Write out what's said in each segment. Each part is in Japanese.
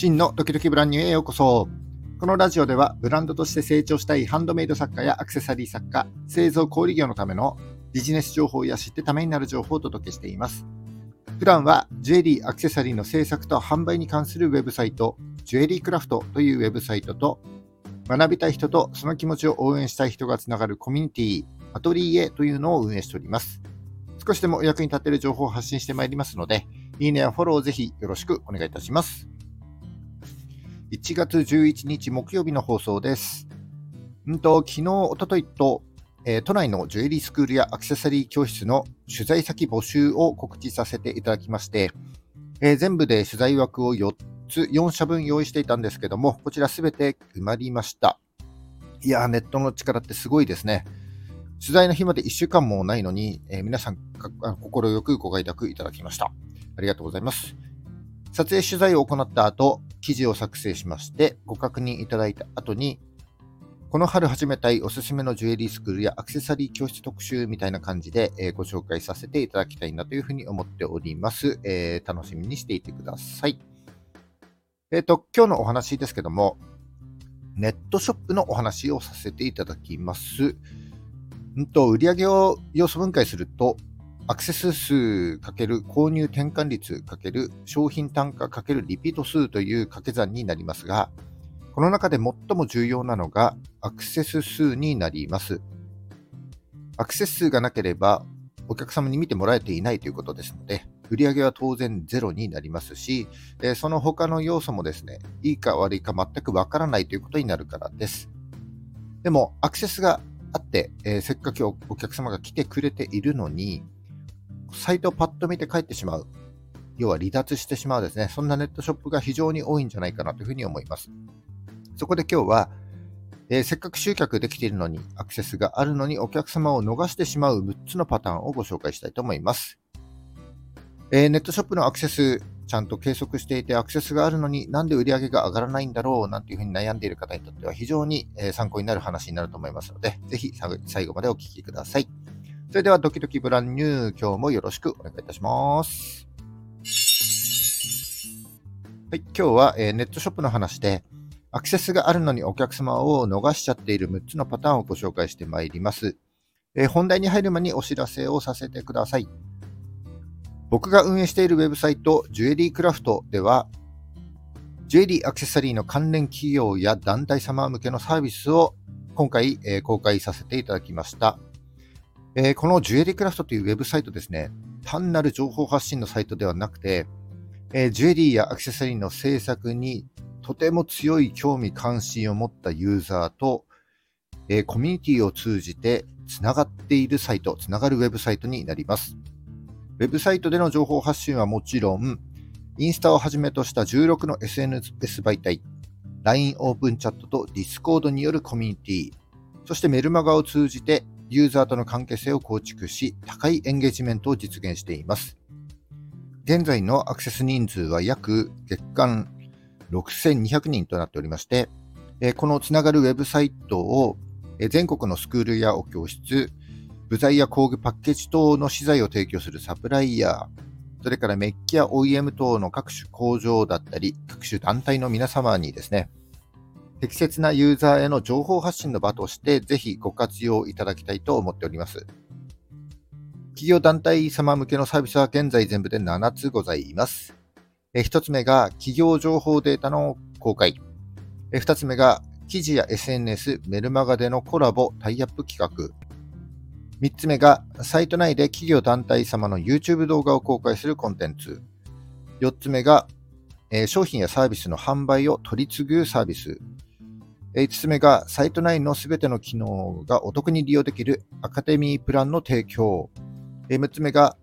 真のドキドキブランニューへようこそ。このラジオではブランドとして成長したいハンドメイド作家やアクセサリー作家、製造小売業のためのビジネス情報や知ってためになる情報をお届けしています。普段はジュエリー、アクセサリーの制作と販売に関するウェブサイト、ジュエリークラフトというウェブサイトと、学びたい人とその気持ちを応援したい人がつながるコミュニティ、アトリエというのを運営しております。少しでもお役に立てる情報を発信してまいりますので、いいねやフォローをぜひよろしくお願いいたします。1月11日木曜日の放送です。んと昨日、おとといと、えー、都内のジュエリースクールやアクセサリー教室の取材先募集を告知させていただきまして、えー、全部で取材枠を4つ、4社分用意していたんですけども、こちらすべて埋まりました。いやー、ネットの力ってすごいですね。取材の日まで1週間もないのに、えー、皆さん心よくご快諾いただきました。ありがとうございます。撮影取材を行った後、記事を作成しまして、ご確認いただいた後に、この春始めたいおすすめのジュエリースクールやアクセサリー教室特集みたいな感じで、えー、ご紹介させていただきたいなというふうに思っております。えー、楽しみにしていてください。えっ、ー、と、今日のお話ですけども、ネットショップのお話をさせていただきます。んと売上を要素分解すると、アクセス数×購入転換率×商品単価×リピート数という掛け算になりますが、この中で最も重要なのがアクセス数になります。アクセス数がなければお客様に見てもらえていないということですので、売上は当然ゼロになりますし、その他の要素もですね、いいか悪いか全くわからないということになるからです。でも、アクセスがあって、えー、せっかくお客様が来てくれているのに、サイトをパッと見て帰ってしまう。要は離脱してしまうですね。そんなネットショップが非常に多いんじゃないかなというふうに思います。そこで今日は、えー、せっかく集客できているのに、アクセスがあるのにお客様を逃してしまう6つのパターンをご紹介したいと思います。えー、ネットショップのアクセス、ちゃんと計測していてアクセスがあるのになんで売り上げが上がらないんだろうなんていうふうに悩んでいる方にとっては非常に参考になる話になると思いますので、ぜひ最後までお聞きください。それではドキドキブランニュー、今日もよろしくお願いいたします。はい、今日は、えー、ネットショップの話で、アクセスがあるのにお客様を逃しちゃっている6つのパターンをご紹介してまいります。えー、本題に入る前にお知らせをさせてください。僕が運営しているウェブサイト、ジュエリークラフトでは、ジュエリーアクセサリーの関連企業や団体様向けのサービスを今回、えー、公開させていただきました。えー、このジュエリークラフトというウェブサイトですね、単なる情報発信のサイトではなくて、えー、ジュエリーやアクセサリーの制作にとても強い興味関心を持ったユーザーと、えー、コミュニティを通じてつながっているサイト、つながるウェブサイトになります。ウェブサイトでの情報発信はもちろん、インスタをはじめとした16の SNS 媒体、LINE オープンチャットと Discord によるコミュニティ、そしてメルマガを通じてユーザーとの関係性を構築し、高いエンゲージメントを実現しています。現在のアクセス人数は約月間6200人となっておりまして、このつながるウェブサイトを全国のスクールやお教室、部材や工具パッケージ等の資材を提供するサプライヤー、それからメッキや OEM 等の各種工場だったり、各種団体の皆様にですね、適切なユーザーへの情報発信の場として、ぜひご活用いただきたいと思っております。企業団体様向けのサービスは現在全部で7つございます。1つ目が企業情報データの公開。2つ目が記事や SNS、メルマガでのコラボ、タイアップ企画。3つ目がサイト内で企業団体様の YouTube 動画を公開するコンテンツ。4つ目が、商品やサービスの販売を取り次ぐサービス。5つ目が、サイト内のすべての機能がお得に利用できるアカデミープランの提供。6つ目が、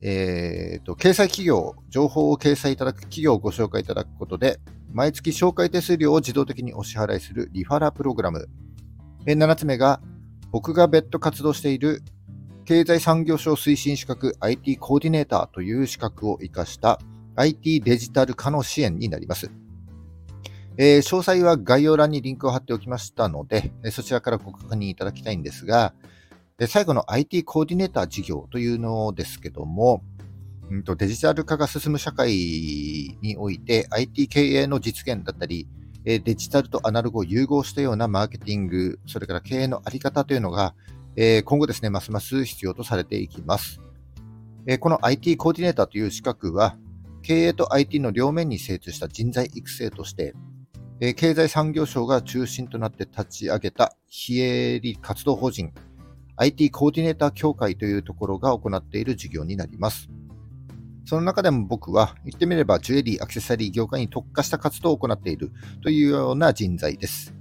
えーと、掲載企業、情報を掲載いただく企業をご紹介いただくことで、毎月紹介手数料を自動的にお支払いするリファラプログラム。7つ目が、僕が別途活動している経済産業省推進資格 IT コーディネーターという資格を活かした IT デジタル化の支援になります。えー、詳細は概要欄にリンクを貼っておきましたので、そちらからご確認いただきたいんですが、最後の IT コーディネーター事業というのですけども、うんと、デジタル化が進む社会において IT 経営の実現だったり、デジタルとアナログを融合したようなマーケティング、それから経営のあり方というのが、今後ですね、ますます必要とされていきます。この IT コーディネーターという資格は、経営と IT の両面に精通した人材育成として、え経済産業省が中心となって立ち上げた非営利活動法人 IT コーディネーター協会というところが行っている事業になります。その中でも僕は言ってみればジュエリー、アクセサリー業界に特化した活動を行っているというような人材です。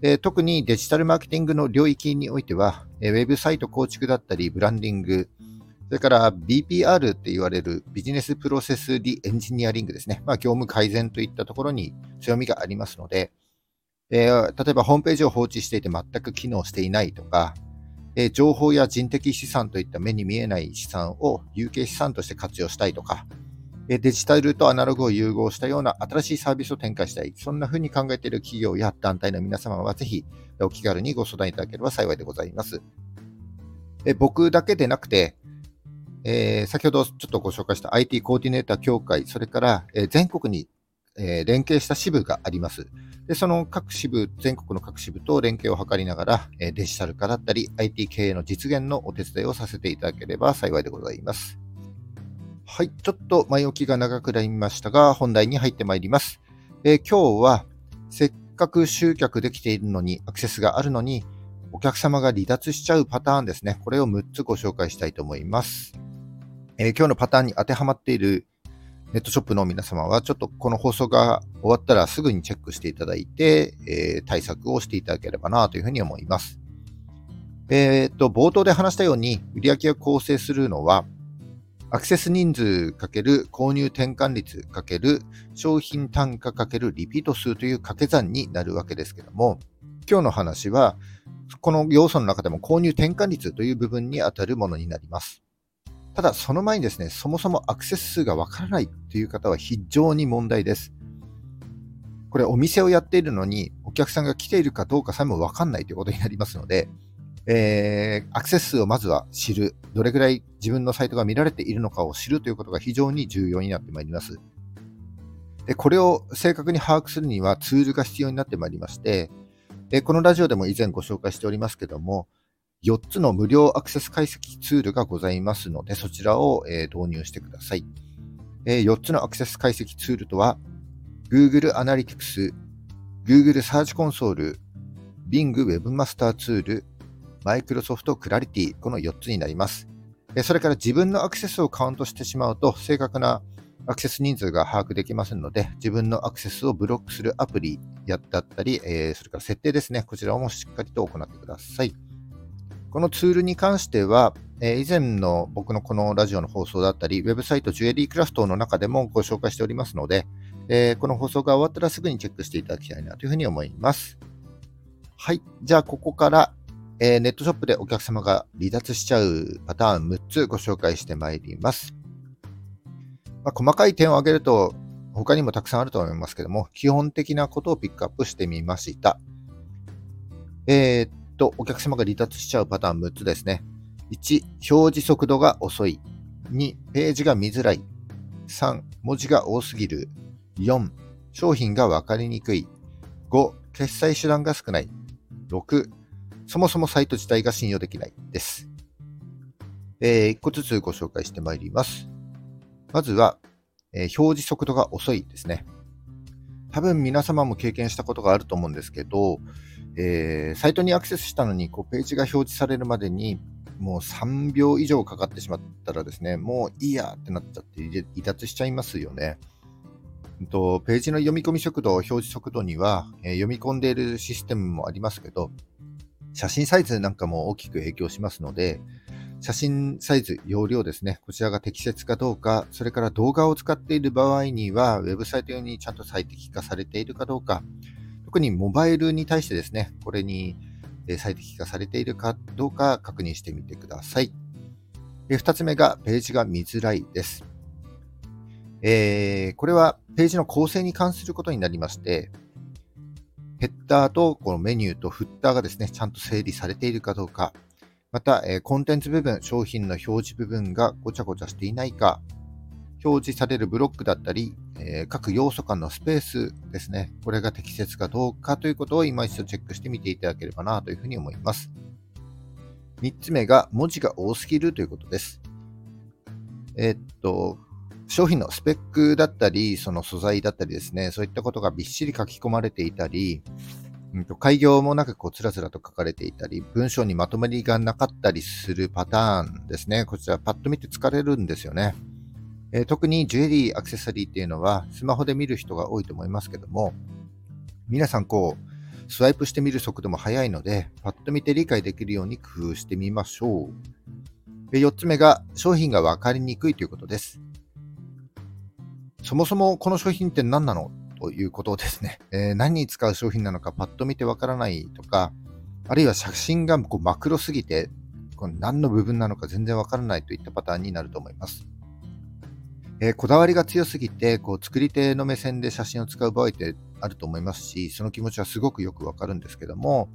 えー、特にデジタルマーケティングの領域においては、えー、ウェブサイト構築だったり、ブランディング、それから BPR って言われるビジネスプロセスリエンジニアリングですね。まあ、業務改善といったところに強みがありますので、えー、例えばホームページを放置していて全く機能していないとか、え情報や人的資産といった目に見えない資産を有形資産として活用したいとかえ、デジタルとアナログを融合したような新しいサービスを展開したい。そんな風に考えている企業や団体の皆様はぜひお気軽にご相談いただければ幸いでございます。え僕だけでなくて、えー、先ほどちょっとご紹介した IT コーディネーター協会、それから、えー、全国に、えー、連携した支部があります。で、その各支部、全国の各支部と連携を図りながら、えデジタル化だったり、IT 経営の実現のお手伝いをさせていただければ幸いでございます。はい、ちょっと前置きが長くなりましたが、本題に入ってまいります。え今日は、せっかく集客できているのに、アクセスがあるのに、お客様が離脱しちゃうパターンですね。これを6つご紹介したいと思います。え、今日のパターンに当てはまっているネットショップの皆様は、ちょっとこの放送が終わったらすぐにチェックしていただいて、えー、対策をしていただければなというふうに思います。えー、っと、冒頭で話したように、売上を構成するのは、アクセス人数かける購入転換率かける商品単価かけるリピート数という掛け算になるわけですけども、今日の話は、この要素の中でも購入転換率という部分に当たるものになります。ただ、その前にですね、そもそもアクセス数がわからないという方は非常に問題です。これ、お店をやっているのに、お客さんが来ているかどうかさえもわかんないということになりますので、えー、アクセス数をまずは知る、どれくらい自分のサイトが見られているのかを知るということが非常に重要になってまいります。でこれを正確に把握するにはツールが必要になってまいりまして、このラジオでも以前ご紹介しておりますけども、4つの無料アクセス解析ツールがございますので、そちらを、え導入してください。え4つのアクセス解析ツールとは、Google Analytics、Google Search Console、Bing Webmaster ツール、Microsoft Clarity、この4つになります。それから自分のアクセスをカウントしてしまうと、正確なアクセス人数が把握できませんので、自分のアクセスをブロックするアプリやだったり、それから設定ですね、こちらもしっかりと行ってください。このツールに関しては、え、以前の僕のこのラジオの放送だったり、ウェブサイトジュエリークラフトの中でもご紹介しておりますので、え、この放送が終わったらすぐにチェックしていただきたいなというふうに思います。はい。じゃあ、ここから、え、ネットショップでお客様が離脱しちゃうパターン6つご紹介してまいります。まあ、細かい点を挙げると、他にもたくさんあると思いますけども、基本的なことをピックアップしてみました。えー、と、お客様が離脱しちゃうパターン6つですね。1、表示速度が遅い。2、ページが見づらい。3、文字が多すぎる。4、商品がわかりにくい。5、決済手段が少ない。6、そもそもサイト自体が信用できないです。えー、1個ずつご紹介してまいります。まずは、えー、表示速度が遅いですね。多分皆様も経験したことがあると思うんですけど、えー、サイトにアクセスしたのにこうページが表示されるまでにもう3秒以上かかってしまったらですね、もういいやってなっちゃって離脱しちゃいますよね。とページの読み込み速度、表示速度には、えー、読み込んでいるシステムもありますけど、写真サイズなんかも大きく影響しますので、写真サイズ、容量ですね、こちらが適切かどうか、それから動画を使っている場合には、ウェブサイト用にちゃんと最適化されているかどうか、特にモバイルに対してですね、これに最適化されているかどうか確認してみてください。2つ目がページが見づらいです。えー、これはページの構成に関することになりまして、ヘッダーとこのメニューとフッターがですね、ちゃんと整理されているかどうか、また、えコンテンツ部分、商品の表示部分がごちゃごちゃしていないか、表示されるブロックだったり、え、各要素間のスペースですね、これが適切かどうかということを今一度チェックしてみていただければなというふうに思います。3つ目が文字が多すぎるということです。えー、っと、商品のスペックだったり、その素材だったりですね、そういったことがびっしり書き込まれていたり、うん、と開業もなくこうつらつらと書かれていたり、文章にまとまりがなかったりするパターンですね。こちらパッと見て疲れるんですよね。えー、特にジュエリー、アクセサリーっていうのはスマホで見る人が多いと思いますけども、皆さんこう、スワイプして見る速度も速いので、パッと見て理解できるように工夫してみましょう。4つ目が商品が分かりにくいということです。そもそもこの商品って何なのということですね。えー、何に使う商品なのかパッと見てわからないとか、あるいは写真がこうマクロすぎて、この何の部分なのか全然わからないといったパターンになると思います。えー、こだわりが強すぎて、こう作り手の目線で写真を使う場合ってあると思いますし、その気持ちはすごくよくわかるんですけども、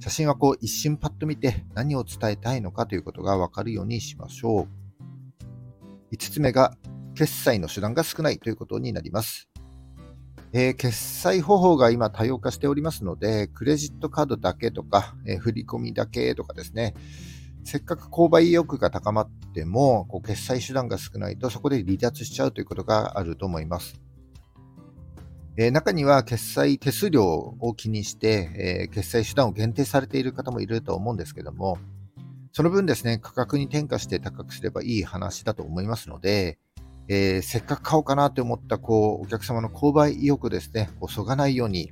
写真はこう一瞬パッと見て何を伝えたいのかということがわかるようにしましょう。5つ目が決済の手段が少ないということになります。えー、決済方法が今多様化しておりますので、クレジットカードだけとか、えー、振り込みだけとかですね、せっかく購買意欲が高まっても、こう決済手段が少ないとそこで離脱しちゃうということがあると思います。えー、中には決済手数料を気にして、え、決済手段を限定されている方もいると思うんですけども、その分ですね、価格に転嫁して高くすればいい話だと思いますので、えー、せっかく買おうかなと思ったこうお客様の購買意欲ですね、こうそがないように、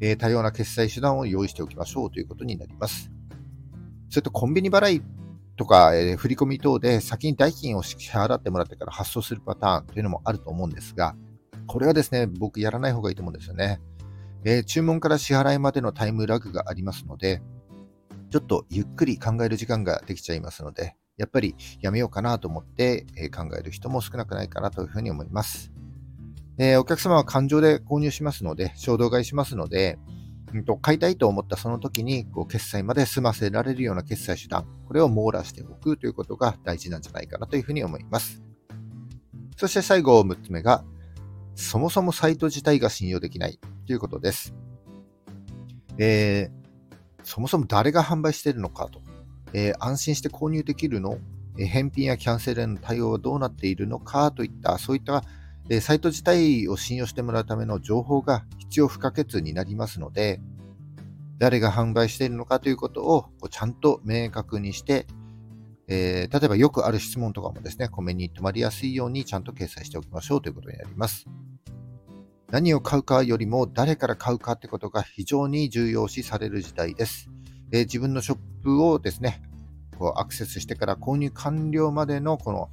えー、多様な決済手段を用意しておきましょうということになります。それとコンビニ払いとか、えー、振込等で先に代金を支払ってもらってから発送するパターンというのもあると思うんですが、これはですね、僕やらない方がいいと思うんですよね。えー、注文から支払いまでのタイムラグがありますので、ちょっとゆっくり考える時間ができちゃいますので、やっぱりやめようかなと思って、え考える人も少なくないかなというふうに思います。えお客様は感情で購入しますので、衝動買いしますので、うんと、買いたいと思ったその時にこう決済まで済ませられるような決済手段、これを網羅しておくということが大事なんじゃないかなというふうに思います。そして最後6つ目が、そもそもサイト自体が信用できないということです。えー、そもそも誰が販売しているのかとえー、安心して購入できるの、えー、返品やキャンセルへの対応はどうなっているのかといった、そういった、えー、サイト自体を信用してもらうための情報が必要不可欠になりますので、誰が販売しているのかということをこうちゃんと明確にして、えー、例えばよくある質問とかもですね、コメに留まりやすいようにちゃんと掲載しておきましょうということになります。何を買うかよりも誰から買うかってことが非常に重要視される時代です。えー、自分のショップをですね、こうアクセスしてから購入完了までのこの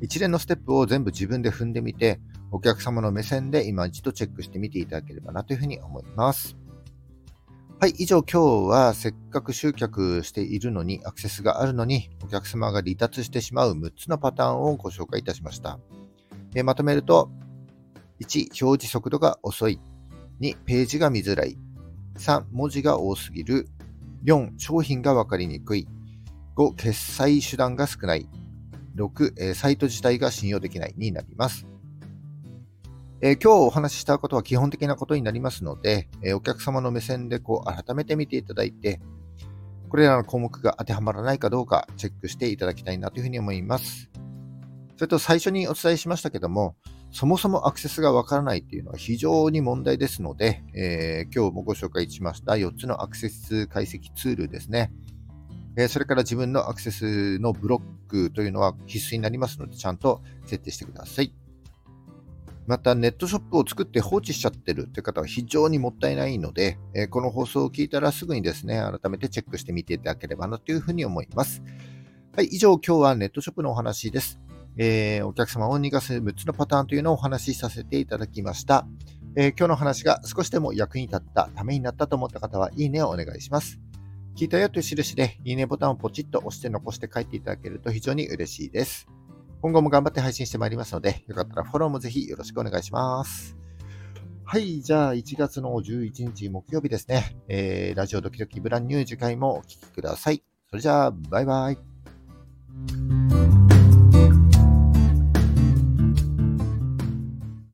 一連のステップを全部自分で踏んでみて、お客様の目線で今一度チェックしてみていただければなというふうに思います。はい、以上今日はせっかく集客しているのにアクセスがあるのにお客様が離脱してしまう6つのパターンをご紹介いたしました。えまとめると、1、表示速度が遅い。2、ページが見づらい。3、文字が多すぎる。4、商品がわかりにくい。5、決済手段が少ない。6、えサイト自体が信用できないになります。えー、今日お話ししたことは基本的なことになりますので、え、お客様の目線でこう改めて見ていただいて、これらの項目が当てはまらないかどうかチェックしていただきたいなというふうに思います。それと最初にお伝えしましたけども、そもそもアクセスがわからないっていうのは非常に問題ですので、えー、今日もご紹介しました4つのアクセス解析ツールですね。えー、それから自分のアクセスのブロックというのは必須になりますので、ちゃんと設定してください。また、ネットショップを作って放置しちゃってるという方は非常にもったいないので、えー、この放送を聞いたらすぐにですね、改めてチェックしてみていただければなというふうに思います。はい、以上今日はネットショップのお話です。えー、お客様を逃がす6つのパターンというのをお話しさせていただきました。えー、今日の話が少しでも役に立った、ためになったと思った方は、いいねをお願いします。聞いたよという印で、いいねボタンをポチッと押して残して帰っていただけると非常に嬉しいです。今後も頑張って配信してまいりますので、よかったらフォローもぜひよろしくお願いします。はい、じゃあ1月の11日木曜日ですね、えー、ラジオドキドキブランニュー次回もお聴きください。それじゃあ、バイバイ。